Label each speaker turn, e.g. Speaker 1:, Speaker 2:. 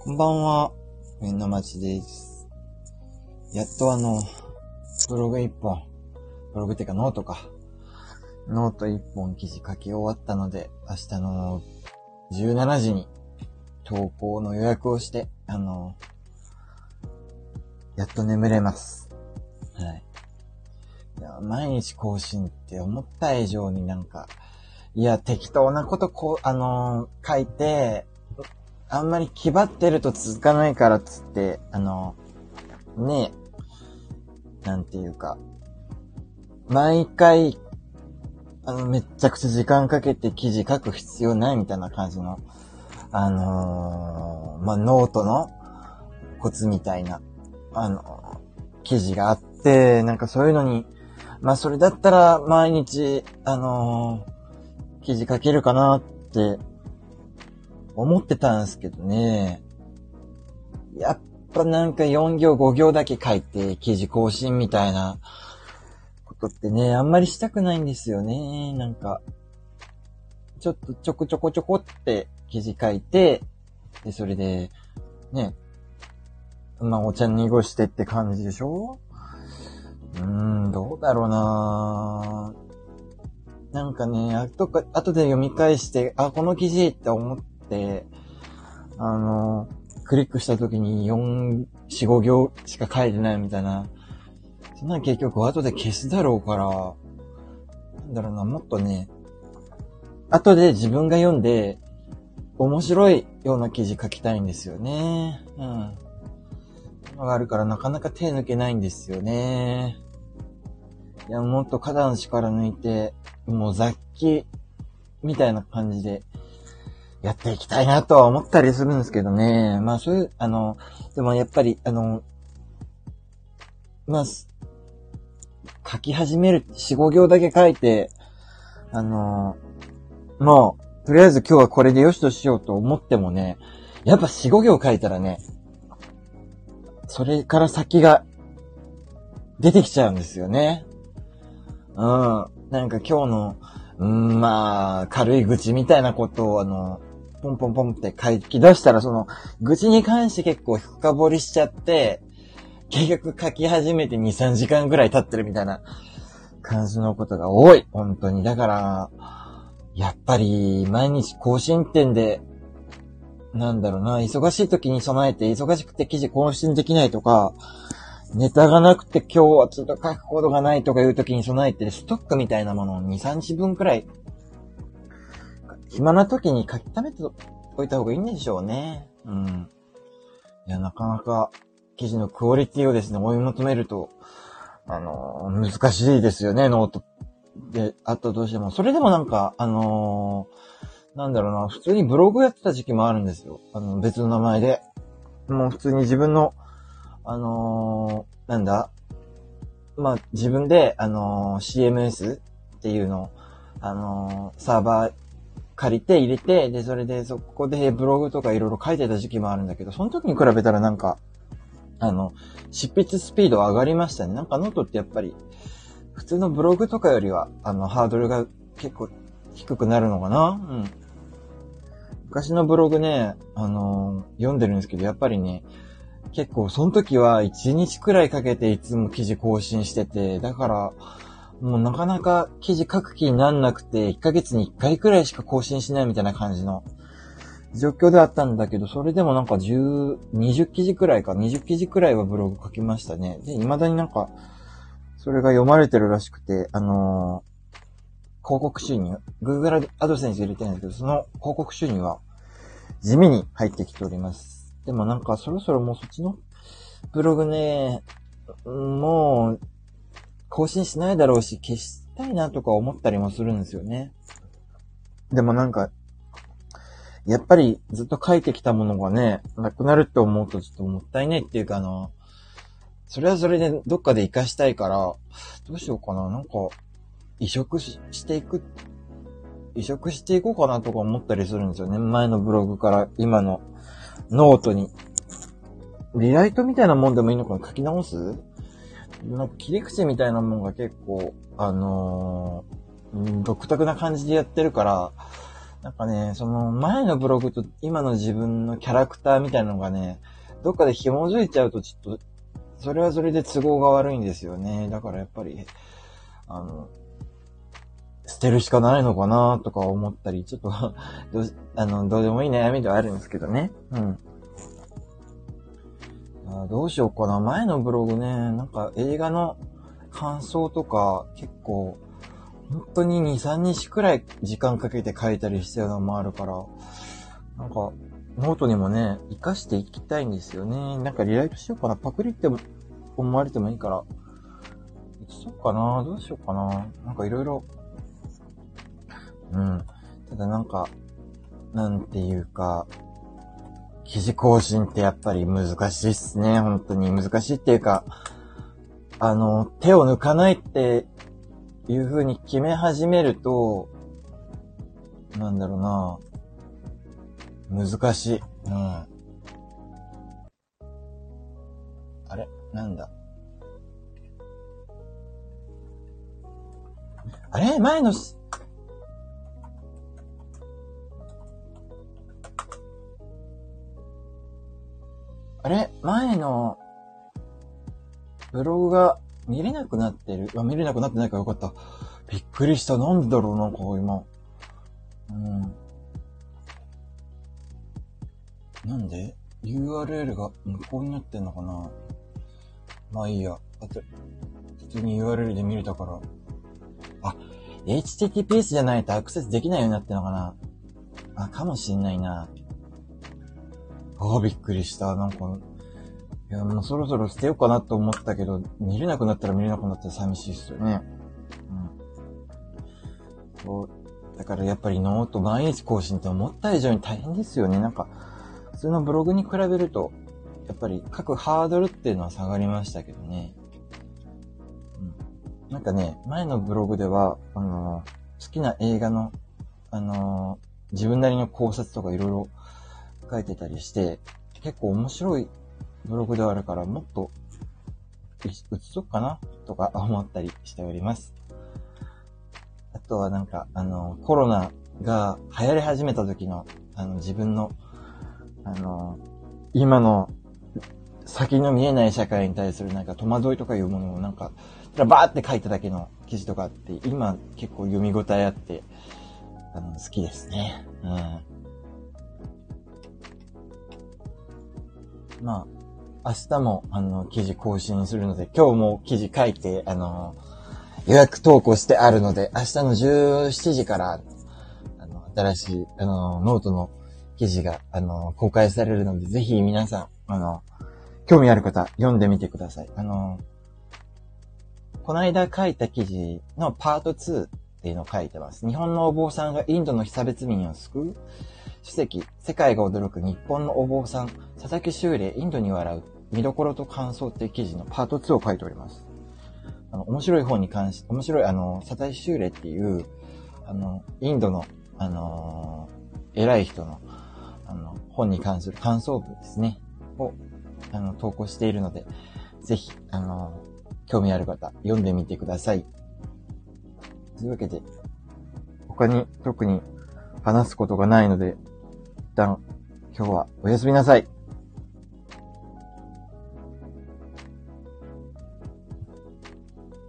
Speaker 1: こんばんは、みんな町です。やっとあの、ブログ一本、ブログっていうかノートか。ノート一本記事書き終わったので、明日の17時に投稿の予約をして、あの、やっと眠れます。はい。いや毎日更新って思った以上になんか、いや、適当なことこう、あのー、書いて、あんまり気張ってると続かないからっつって、あの、ねえ、なんていうか、毎回、あの、めっちゃくちゃ時間かけて記事書く必要ないみたいな感じの、あのー、まあ、ノートのコツみたいな、あの、記事があって、なんかそういうのに、まあ、それだったら毎日、あのー、記事書けるかなって思ってたんですけどね。やっぱなんか4行5行だけ書いて記事更新みたいなことってね、あんまりしたくないんですよね。なんか、ちょっとちょこちょこちょこって記事書いて、で、それで、ね、まあお茶濁してって感じでしょ？うーん、どうだろうななんかね、後か、後で読み返して、あ、この記事って思っ、あの、クリックした時に4、4、5行しか書いてないみたいな。そんな結局後で消すだろうから、なんだろうな、もっとね、後で自分が読んで、面白いような記事書きたいんですよね。うん。のがあるからなかなか手抜けないんですよね。いや、もっと肩の力抜いて、もう雑記みたいな感じでやっていきたいなとは思ったりするんですけどね。まあそういう、あの、でもやっぱり、あの、まあ、書き始める、4、5行だけ書いて、あの、もう、とりあえず今日はこれでよしとしようと思ってもね、やっぱ4、5行書いたらね、それから先が出てきちゃうんですよね。うん。なんか今日の、うん、まあ、軽い愚痴みたいなことを、あの、ポンポンポンって書き出したら、その、愚痴に関して結構深掘りしちゃって、結局書き始めて2、3時間ぐらい経ってるみたいな感じのことが多い。本当に。だから、やっぱり、毎日更新って、なんだろうな、忙しい時に備えて、忙しくて記事更新できないとか、ネタがなくて今日はちょっと書くことがないとかいう時に備えて、ストックみたいなものを2、3日分くらい暇な時に書き溜めておいた方がいいんでしょうね。うん。いや、なかなか記事のクオリティをですね、追い求めると、あのー、難しいですよね、ノートであったとしても。それでもなんか、あのー、なんだろうな、普通にブログやってた時期もあるんですよ。あの、別の名前で。もう普通に自分の、あのー、なんだ、まあ、自分で、あの CMS っていうの、あのサーバー借りて入れて、で、それでそこでブログとかいろいろ書いてた時期もあるんだけど、その時に比べたらなんか、あの、執筆スピード上がりましたね。なんかノートってやっぱり、普通のブログとかよりは、あの、ハードルが結構低くなるのかなうん。昔のブログね、あのー、読んでるんですけど、やっぱりね、結構その時は1日くらいかけていつも記事更新してて、だから、もうなかなか記事書く気になんなくて、1ヶ月に1回くらいしか更新しないみたいな感じの状況であったんだけど、それでもなんか10、20記事くらいか、20記事くらいはブログ書きましたね。で、未だになんか、それが読まれてるらしくて、あのー、広告収入、Google アドセンス入れてるんですけど、その広告収入は地味に入ってきております。でもなんかそろそろもうそっちのブログね、もう更新しないだろうし、消したいなとか思ったりもするんですよね。でもなんか、やっぱりずっと書いてきたものがね、なくなるって思うとちょっともったいないっていうかあの、それはそれでどっかで活かしたいから、どうしようかな。なんか、移植していく、移植していこうかなとか思ったりするんですよね。前のブログから今のノートに。リライトみたいなもんでもいいのかな書き直すなんか切り口みたいなもんが結構、あのー、独特な感じでやってるから、なんかね、その前のブログと今の自分のキャラクターみたいなのがね、どっかで紐づいちゃうとちょっと、それはそれで都合が悪いんですよね。だからやっぱり、あの、捨てるしかないのかなとか思ったり、ちょっと、あの、どうでもいい悩みではあるんですけどね。うん。あどうしようかな。前のブログね、なんか映画の感想とか結構、本当に2、3日くらい時間かけて書いたりしたようなのもあるから、なんか、ノートにもね、活かしていきたいんですよね。なんかリライトしようかな。パクリって思われてもいいから。そうかな？どうしようかな？なんかいろいろうん。ただなんか、なんていうか、記事更新ってやっぱり難しいっすね。本当に難しいっていうか、あの、手を抜かないっていう風に決め始めると、なんだろうな難しい。うん。あれ？なんだ？あれ？前のあれ？前の、ブログが見れなくなってる？あ、見れなくなってないからよかった。びっくりした。なんでだろうな、こう今。うん。なんで ?URL が無効になってんのかな？まあいいや。あと、普通に URL で見れたから。あ、HTTPS じゃないとアクセスできないようになってんのかな？あ、かもしんないな。ああ、びっくりした。なんか、いや、もうそろそろ捨てようかなと思ったけど、見れなくなったら見れなくなったら寂しいっすよね。うん。そう。だからやっぱりノート毎日更新って思った以上に大変ですよね。なんか、普通のブログに比べると、やっぱり書くハードルっていうのは下がりましたけどね。うん。なんかね、前のブログでは、あの、好きな映画の、あの、自分なりの考察とかいろいろ書いてたりして、結構面白いブログではあるから、もっと映そうかなとか思ったりしております。あとはなんか、あの、コロナが流行り始めた時の、あの、自分の、あの、今の先の見えない社会に対するなんか戸惑いとかいうものをなんか、バーって書いただけの記事とかあって、今結構読み応えあって、あの、好きですね。うん。まあ、明日も、あの、記事更新するので、今日も記事書いて、あの、予約投稿してあるので、明日の17時から、あの、新しい、あの、ノートの記事が、あの、公開されるので、ぜひ皆さん、あの、興味ある方、読んでみてください。あの、この間書いた記事のパート2っていうのを書いてます。日本のお坊さんがインドの被差別民を救う書籍、世界が驚く日本のお坊さん、佐々木修礼、インドに笑う、見どころと感想っていう記事のパート2を書いております。あの、面白い本に関し、面白い、あの、佐々木修礼っていう、あの、インドの、あのー、偉い人の、あの、本に関する感想文ですね、を、あの、投稿しているので、ぜひ、あのー、興味ある方、読んでみてください。というわけで、他に特に話すことがないので、旦、今日はおやすみなさい。